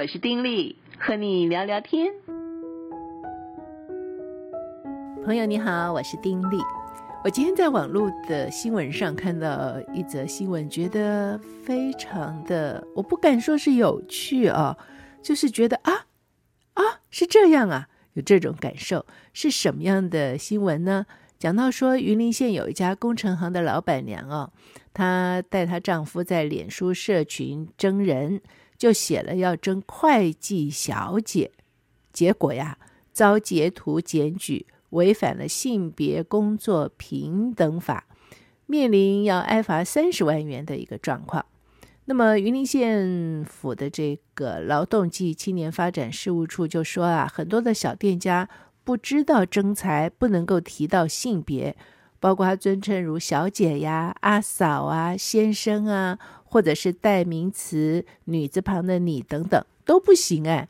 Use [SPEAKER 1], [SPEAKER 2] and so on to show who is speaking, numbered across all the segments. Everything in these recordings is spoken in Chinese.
[SPEAKER 1] 我是丁力，和你聊聊天。朋友你好，我是丁力。我今天在网络的新闻上看到一则新闻，觉得非常的，我不敢说是有趣啊，就是觉得啊啊是这样啊，有这种感受。是什么样的新闻呢？讲到说云林县有一家工程行的老板娘哦，她带她丈夫在脸书社群征人，就写了要征会计小姐，结果呀遭截图检举。违反了性别工作平等法，面临要挨罚三十万元的一个状况。那么云林县府的这个劳动及青年发展事务处就说啊，很多的小店家不知道征才不能够提到性别，包括尊称如小姐呀、阿嫂啊、先生啊，或者是代名词女字旁的你等等都不行哎。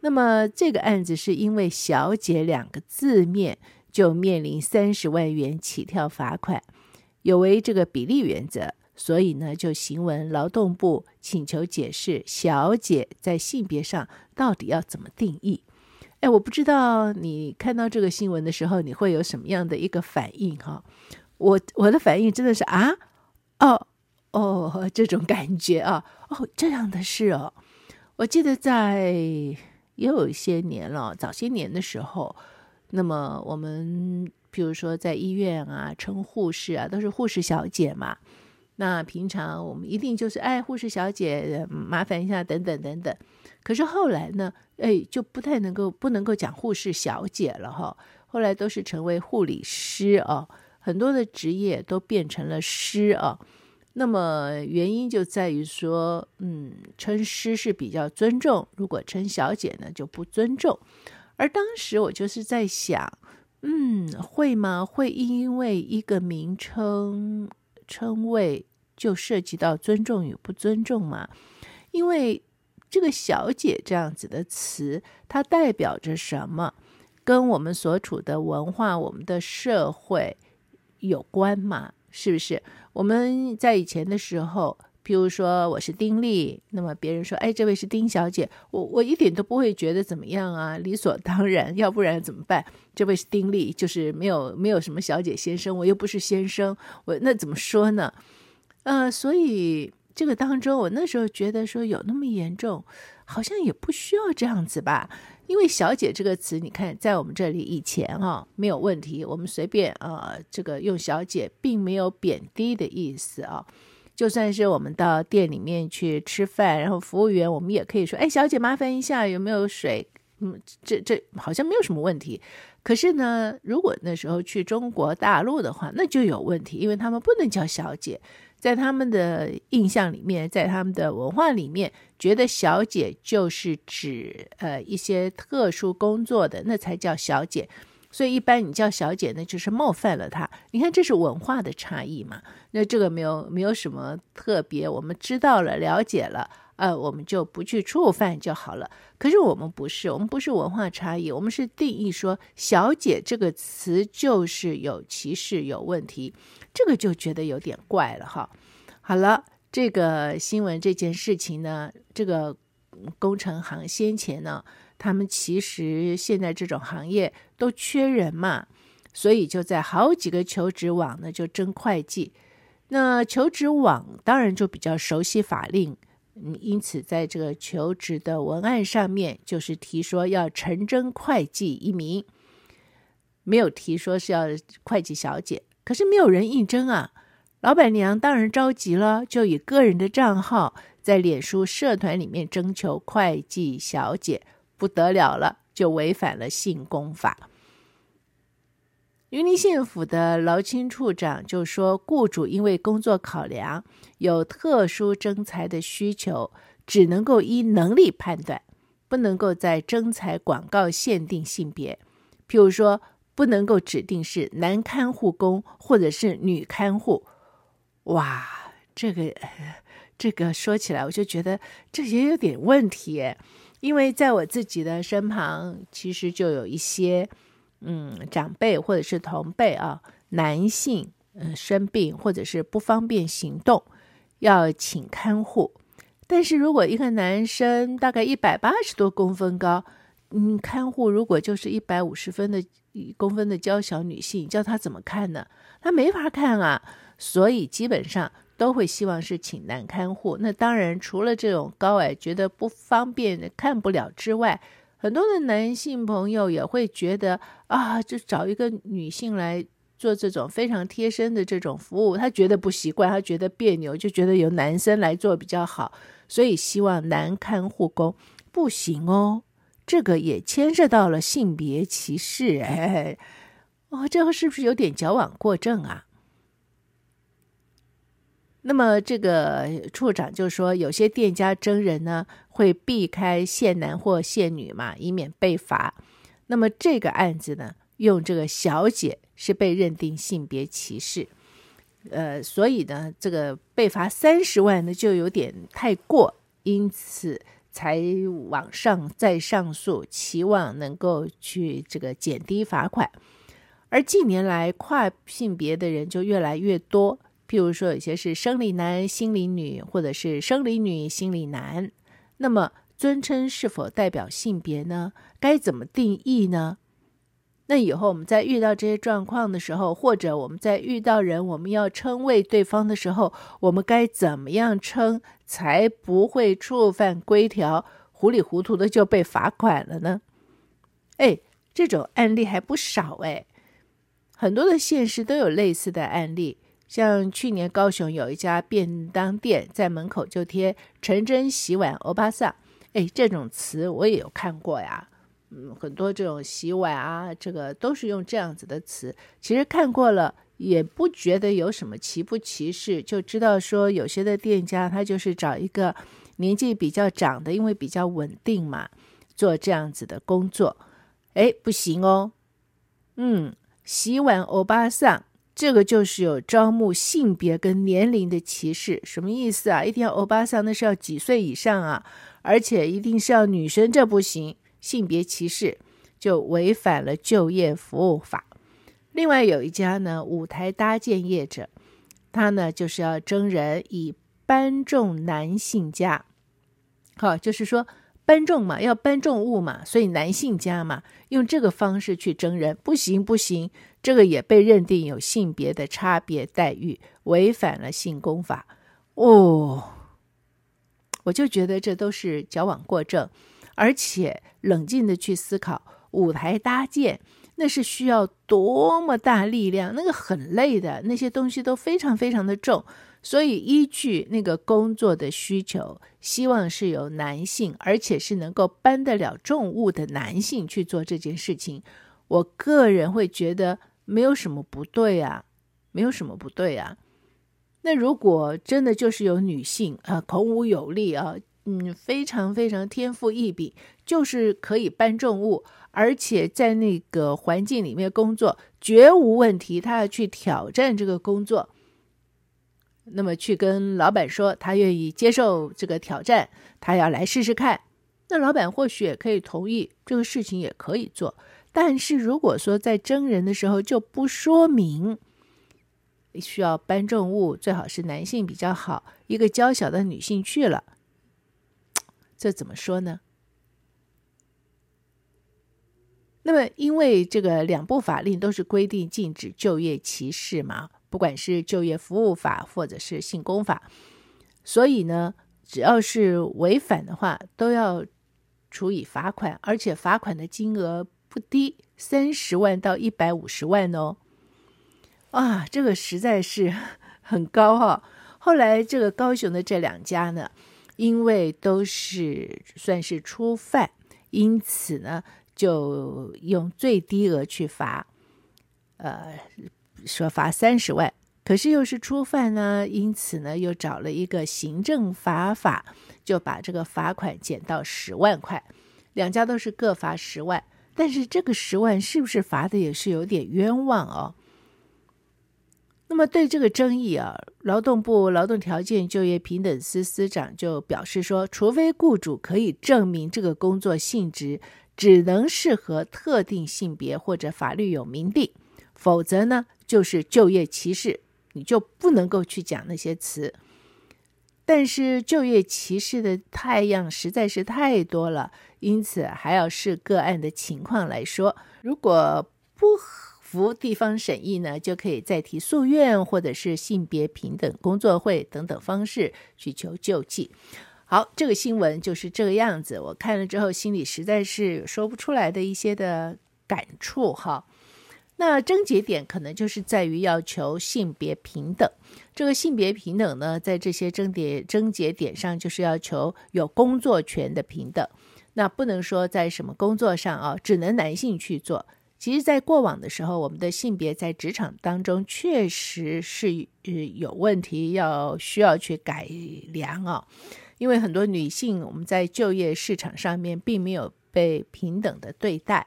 [SPEAKER 1] 那么这个案子是因为“小姐”两个字面就面临三十万元起跳罚款，有违这个比例原则，所以呢就行文劳动部请求解释“小姐”在性别上到底要怎么定义。哎，我不知道你看到这个新闻的时候，你会有什么样的一个反应哈？我我的反应真的是啊，哦哦，这种感觉啊，哦这样的事哦，我记得在。也有一些年了，早些年的时候，那么我们比如说在医院啊，称护士啊，都是护士小姐嘛。那平常我们一定就是哎，护士小姐，麻烦一下，等等等等。可是后来呢，哎，就不太能够不能够讲护士小姐了哈。后来都是成为护理师啊，很多的职业都变成了师啊。那么原因就在于说，嗯，称师是比较尊重，如果称小姐呢就不尊重。而当时我就是在想，嗯，会吗？会因为一个名称称谓就涉及到尊重与不尊重嘛？因为这个“小姐”这样子的词，它代表着什么？跟我们所处的文化、我们的社会有关吗？是不是？我们在以前的时候，譬如说我是丁力，那么别人说，哎，这位是丁小姐，我我一点都不会觉得怎么样啊，理所当然，要不然怎么办？这位是丁力，就是没有没有什么小姐先生，我又不是先生，我那怎么说呢？呃，所以这个当中，我那时候觉得说有那么严重，好像也不需要这样子吧。因为“小姐”这个词，你看，在我们这里以前哈、没有问题，我们随便啊、这个用“小姐”并没有贬低的意思啊。就算是我们到店里面去吃饭，然后服务员我们也可以说：“哎，小姐，麻烦一下，有没有水？”嗯，这这好像没有什么问题。可是呢，如果那时候去中国大陆的话，那就有问题，因为他们不能叫小姐。在他们的印象里面，在他们的文化里面，觉得小姐就是指呃一些特殊工作的，那才叫小姐。所以一般你叫小姐那，就是冒犯了她。你看，这是文化的差异嘛？那这个没有没有什么特别，我们知道了，了解了。呃，我们就不去触犯就好了。可是我们不是，我们不是文化差异，我们是定义说“小姐”这个词就是有歧视、有问题，这个就觉得有点怪了哈。好了，这个新闻这件事情呢，这个工程行先前呢，他们其实现在这种行业都缺人嘛，所以就在好几个求职网呢就争会计。那求职网当然就比较熟悉法令。因此，在这个求职的文案上面，就是提说要诚征会计一名，没有提说是要会计小姐。可是没有人应征啊，老板娘当然着急了，就以个人的账号在脸书社团里面征求会计小姐，不得了了，就违反了性工法。云林县府的劳青处长就说，雇主因为工作考量，有特殊征才的需求，只能够依能力判断，不能够在征才广告限定性别。譬如说，不能够指定是男看护工或者是女看护。哇，这个这个说起来，我就觉得这也有点问题，因为在我自己的身旁，其实就有一些。嗯，长辈或者是同辈啊，男性嗯生病或者是不方便行动，要请看护，但是如果一个男生大概一百八十多公分高，嗯，看护如果就是一百五十分的公分的娇小女性，叫他怎么看呢？他没法看啊。所以基本上都会希望是请男看护。那当然，除了这种高矮觉得不方便看不了之外，很多的男性朋友也会觉得啊，就找一个女性来。做这种非常贴身的这种服务，他觉得不习惯，他觉得别扭，就觉得由男生来做比较好，所以希望男看护工不行哦。这个也牵涉到了性别歧视，哎，哦，这个是不是有点矫枉过正啊？那么这个处长就说，有些店家征人呢会避开限男或限女嘛，以免被罚。那么这个案子呢，用这个小姐。是被认定性别歧视，呃，所以呢，这个被罚三十万呢就有点太过，因此才往上再上诉，期望能够去这个减低罚款。而近年来跨性别的人就越来越多，譬如说有些是生理男、心理女，或者是生理女、心理男，那么尊称是否代表性别呢？该怎么定义呢？那以后我们在遇到这些状况的时候，或者我们在遇到人，我们要称谓对方的时候，我们该怎么样称才不会触犯规条，糊里糊涂的就被罚款了呢？哎，这种案例还不少哎，很多的县市都有类似的案例，像去年高雄有一家便当店在门口就贴“陈真洗碗欧巴桑”，哎，这种词我也有看过呀。嗯，很多这种洗碗啊，这个都是用这样子的词。其实看过了也不觉得有什么歧不歧视，就知道说有些的店家他就是找一个年纪比较长的，因为比较稳定嘛，做这样子的工作。哎，不行哦。嗯，洗碗欧巴桑，这个就是有招募性别跟年龄的歧视，什么意思啊？一定要欧巴桑，那是要几岁以上啊？而且一定是要女生，这不行。性别歧视就违反了就业服务法。另外有一家呢，舞台搭建业者，他呢就是要征人以搬重男性家，好，就是说搬重嘛，要搬重物嘛，所以男性家嘛，用这个方式去征人，不行不行，这个也被认定有性别的差别待遇，违反了性功法。哦，我就觉得这都是矫枉过正。而且冷静地去思考，舞台搭建那是需要多么大力量，那个很累的，那些东西都非常非常的重，所以依据那个工作的需求，希望是由男性，而且是能够搬得了重物的男性去做这件事情。我个人会觉得没有什么不对啊，没有什么不对啊。那如果真的就是有女性啊，孔武有力啊。嗯，非常非常天赋异禀，就是可以搬重物，而且在那个环境里面工作绝无问题。他要去挑战这个工作，那么去跟老板说他愿意接受这个挑战，他要来试试看。那老板或许也可以同意这个事情也可以做。但是如果说在征人的时候就不说明需要搬重物，最好是男性比较好，一个娇小的女性去了。这怎么说呢？那么，因为这个两部法令都是规定禁止就业歧视嘛，不管是就业服务法或者是性工法，所以呢，只要是违反的话，都要处以罚款，而且罚款的金额不低，三十万到一百五十万哦。啊，这个实在是 很高哈。后来，这个高雄的这两家呢，因为都是算是初犯，因此呢，就用最低额去罚，呃，说罚三十万。可是又是初犯呢，因此呢，又找了一个行政罚法，就把这个罚款减到十万块。两家都是各罚十万，但是这个十万是不是罚的也是有点冤枉哦？那么对这个争议啊，劳动部劳动条件就业平等司司长就表示说，除非雇主可以证明这个工作性质只能适合特定性别或者法律有明定，否则呢就是就业歧视，你就不能够去讲那些词。但是就业歧视的太阳实在是太多了，因此还要视个案的情况来说，如果不服地方审议呢，就可以再提诉愿，或者是性别平等工作会等等方式去求救济。好，这个新闻就是这个样子。我看了之后，心里实在是说不出来的一些的感触哈。那症结点可能就是在于要求性别平等。这个性别平等呢，在这些症点症结点上，就是要求有工作权的平等。那不能说在什么工作上啊，只能男性去做。其实，在过往的时候，我们的性别在职场当中确实是呃有问题，要需要去改良啊。因为很多女性，我们在就业市场上面并没有被平等的对待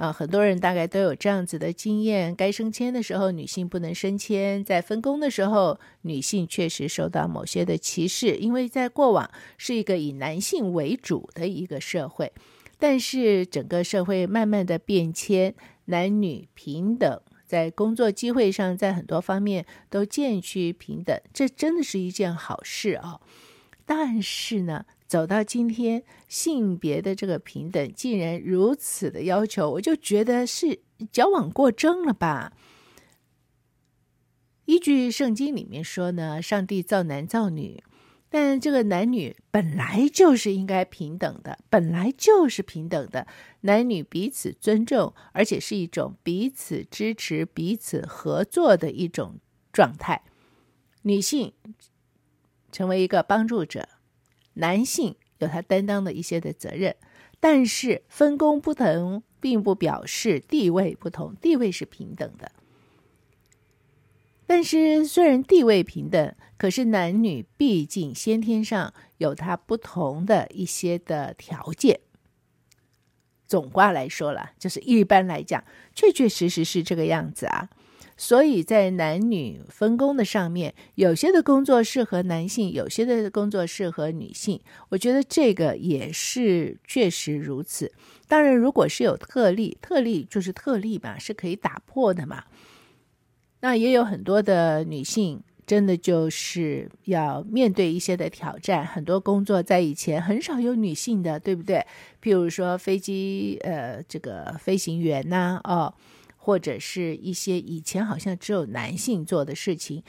[SPEAKER 1] 啊。很多人大概都有这样子的经验：该升迁的时候，女性不能升迁；在分工的时候，女性确实受到某些的歧视。因为在过往是一个以男性为主的一个社会，但是整个社会慢慢的变迁，男女平等，在工作机会上，在很多方面都渐趋平等，这真的是一件好事啊。但是呢，走到今天，性别的这个平等竟然如此的要求，我就觉得是矫枉过正了吧？依据圣经里面说呢，上帝造男造女，但这个男女本来就是应该平等的，本来就是平等的，男女彼此尊重，而且是一种彼此支持、彼此合作的一种状态。女性。成为一个帮助者，男性有他担当的一些的责任，但是分工不同，并不表示地位不同，地位是平等的。但是虽然地位平等，可是男女毕竟先天上有他不同的一些的条件。总卦来说了，就是一般来讲，确确实实是这个样子啊。所以在男女分工的上面，有些的工作适合男性，有些的工作适合女性。我觉得这个也是确实如此。当然，如果是有特例，特例就是特例嘛，是可以打破的嘛。那也有很多的女性，真的就是要面对一些的挑战。很多工作在以前很少有女性的，对不对？譬如说飞机，呃，这个飞行员呐，哦。或者是一些以前好像只有男性做的事情，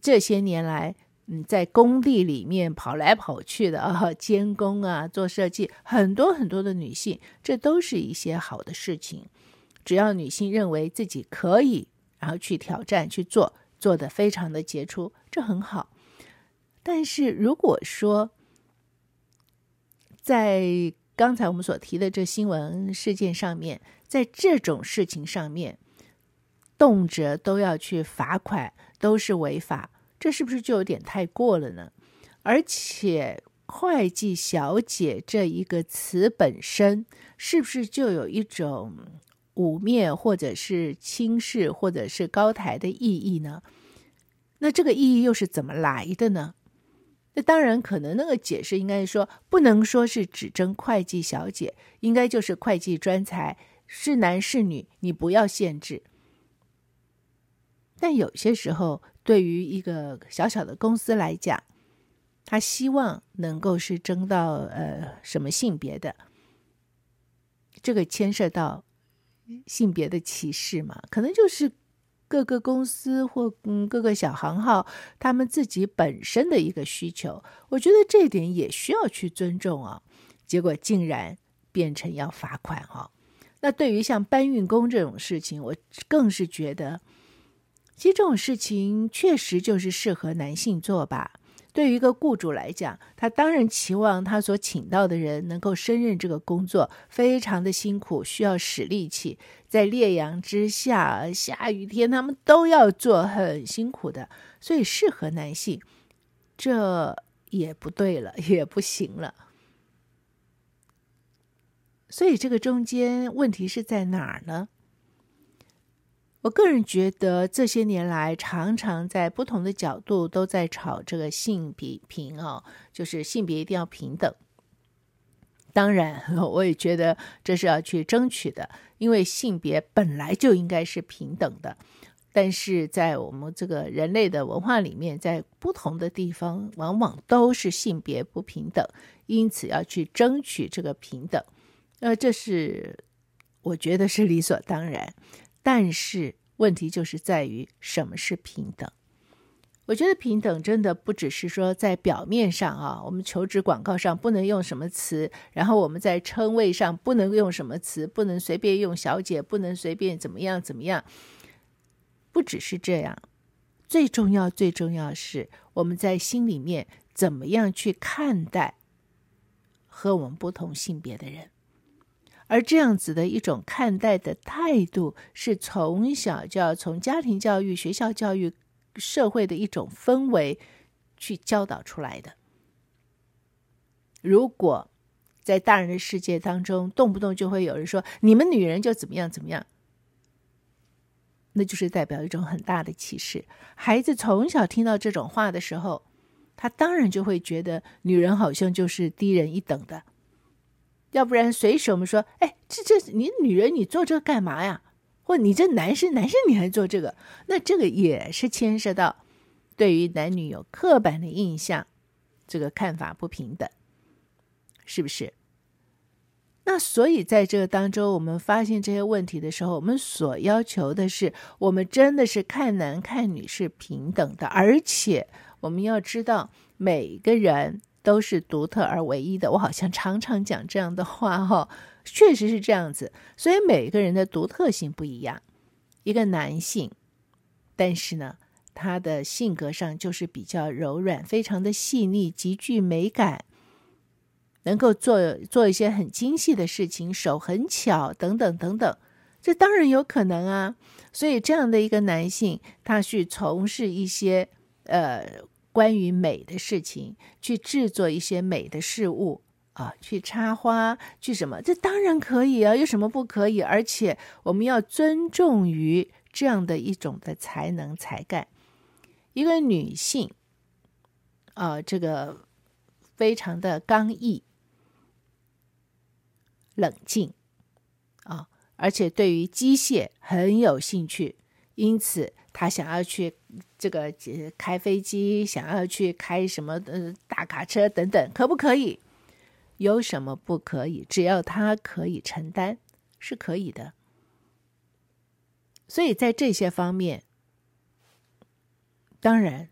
[SPEAKER 1] 这些年来，嗯，在工地里面跑来跑去的啊，监工啊，做设计，很多很多的女性，这都是一些好的事情。只要女性认为自己可以，然后去挑战去做，做得非常的杰出，这很好。但是如果说在刚才我们所提的这新闻事件上面，在这种事情上面，动辄都要去罚款，都是违法，这是不是就有点太过了呢？而且“会计小姐”这一个词本身，是不是就有一种污蔑，或者是轻视，或者是高抬的意义呢？那这个意义又是怎么来的呢？那当然，可能那个解释应该说，不能说是只征会计小姐，应该就是会计专才，是男是女，你不要限制。但有些时候，对于一个小小的公司来讲，他希望能够是征到呃什么性别的，这个牵涉到性别的歧视嘛，可能就是。各个公司或嗯各个小行号，他们自己本身的一个需求，我觉得这一点也需要去尊重啊。结果竟然变成要罚款哈。那对于像搬运工这种事情，我更是觉得，其实这种事情确实就是适合男性做吧。对于一个雇主来讲，他当然期望他所请到的人能够胜任这个工作，非常的辛苦，需要使力气，在烈阳之下、下雨天，他们都要做，很辛苦的，所以适合男性，这也不对了，也不行了。所以这个中间问题是在哪儿呢？我个人觉得，这些年来常常在不同的角度都在吵这个性比平哦，就是性别一定要平等。当然，我也觉得这是要去争取的，因为性别本来就应该是平等的。但是在我们这个人类的文化里面，在不同的地方，往往都是性别不平等，因此要去争取这个平等。呃，这是我觉得是理所当然。但是问题就是在于什么是平等？我觉得平等真的不只是说在表面上啊，我们求职广告上不能用什么词，然后我们在称谓上不能用什么词，不能随便用小姐，不能随便怎么样怎么样。不只是这样，最重要、最重要是我们在心里面怎么样去看待和我们不同性别的人，而这样子的一种看待的态度，是从小就要从家庭教育、学校教育、社会的一种氛围去教导出来的。如果在大人的世界当中，动不动就会有人说：“你们女人就怎么样怎么样。”那就是代表一种很大的歧视。孩子从小听到这种话的时候，他当然就会觉得女人好像就是低人一等的。要不然随时我们说，哎，这这你女人你做这个干嘛呀？或你这男生男生你还做这个？那这个也是牵涉到对于男女有刻板的印象，这个看法不平等，是不是？那所以，在这个当中，我们发现这些问题的时候，我们所要求的是，我们真的是看男看女是平等的，而且我们要知道，每个人都是独特而唯一的。我好像常常讲这样的话，哈，确实是这样子。所以每个人的独特性不一样。一个男性，但是呢，他的性格上就是比较柔软，非常的细腻，极具美感。能够做做一些很精细的事情，手很巧，等等等等，这当然有可能啊。所以这样的一个男性，他去从事一些呃关于美的事情，去制作一些美的事物啊，去插花，去什么，这当然可以啊，有什么不可以？而且我们要尊重于这样的一种的才能才干。一个女性啊，这个非常的刚毅。冷静啊，而且对于机械很有兴趣，因此他想要去这个开飞机，想要去开什么呃大卡车等等，可不可以？有什么不可以？只要他可以承担，是可以的。所以在这些方面，当然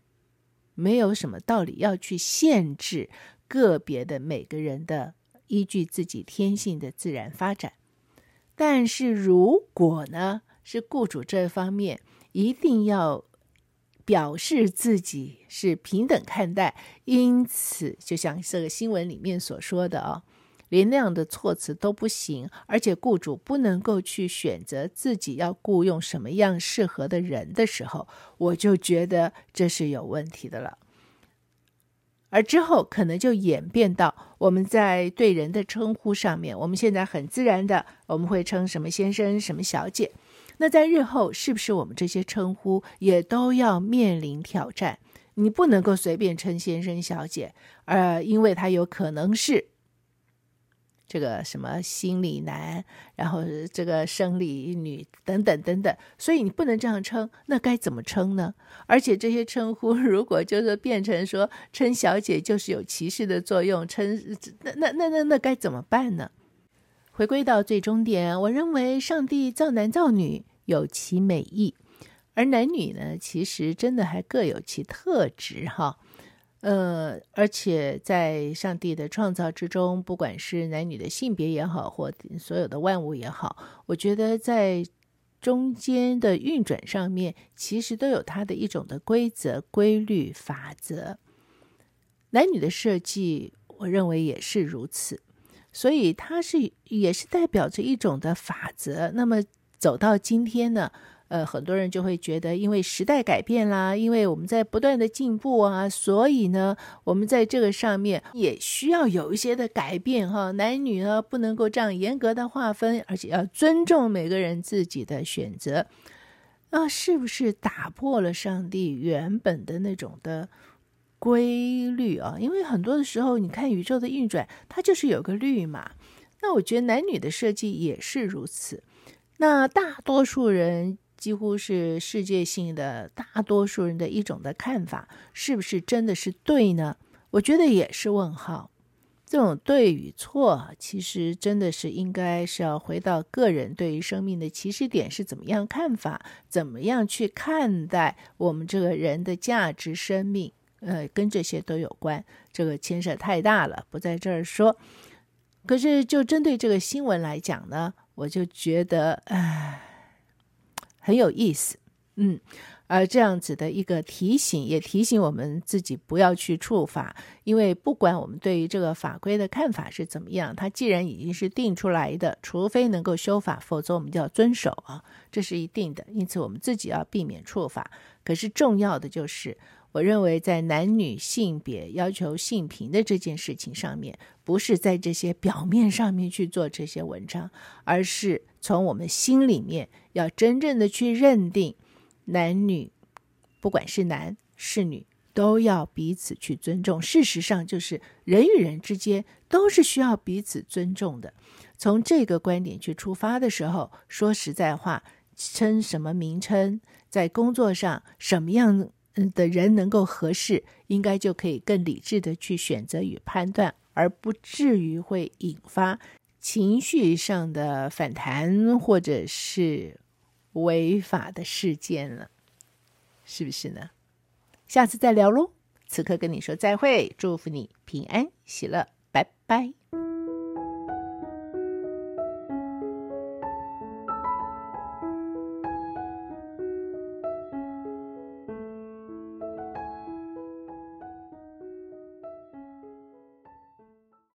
[SPEAKER 1] 没有什么道理要去限制个别的每个人的。依据自己天性的自然发展，但是如果呢，是雇主这方面一定要表示自己是平等看待，因此就像这个新闻里面所说的啊，连那样的措辞都不行，而且雇主不能够去选择自己要雇佣什么样适合的人的时候，我就觉得这是有问题的了。而之后可能就演变到我们在对人的称呼上面，我们现在很自然的我们会称什么先生、什么小姐。那在日后是不是我们这些称呼也都要面临挑战？你不能够随便称先生、小姐，呃，因为他有可能是。这个什么心理男，然后这个生理女等等等等，所以你不能这样称，那该怎么称呢？而且这些称呼 如果就是变成说称小姐就是有歧视的作用，称那那那那那该怎么办呢？回归到最终点，我认为上帝造男造女有其美意，而男女呢，其实真的还各有其特质哈。呃，而且在上帝的创造之中，不管是男女的性别也好，或所有的万物也好，我觉得在中间的运转上面，其实都有它的一种的规则、规律、法则。男女的设计，我认为也是如此，所以它是也是代表着一种的法则。那么走到今天呢？呃，很多人就会觉得，因为时代改变啦，因为我们在不断的进步啊，所以呢，我们在这个上面也需要有一些的改变哈。男女呢，不能够这样严格的划分，而且要尊重每个人自己的选择。啊，是不是打破了上帝原本的那种的规律啊？因为很多的时候，你看宇宙的运转，它就是有个律嘛。那我觉得男女的设计也是如此。那大多数人。几乎是世界性的大多数人的一种的看法，是不是真的是对呢？我觉得也是问号。这种对与错，其实真的是应该是要回到个人对于生命的起始点是怎么样看法，怎么样去看待我们这个人的价值、生命，呃，跟这些都有关。这个牵涉太大了，不在这儿说。可是就针对这个新闻来讲呢，我就觉得，唉，很有意思，嗯。而这样子的一个提醒，也提醒我们自己不要去触法，因为不管我们对于这个法规的看法是怎么样，它既然已经是定出来的，除非能够修法，否则我们就要遵守啊，这是一定的。因此，我们自己要避免触法。可是重要的就是，我认为在男女性别要求性平的这件事情上面，不是在这些表面上面去做这些文章，而是从我们心里面要真正的去认定。男女，不管是男是女，都要彼此去尊重。事实上，就是人与人之间都是需要彼此尊重的。从这个观点去出发的时候，说实在话，称什么名称，在工作上什么样的人能够合适，应该就可以更理智的去选择与判断，而不至于会引发情绪上的反弹，或者是。违法的事件了，是不是呢？下次再聊喽。此刻跟你说再会，祝福你平安喜乐，拜拜。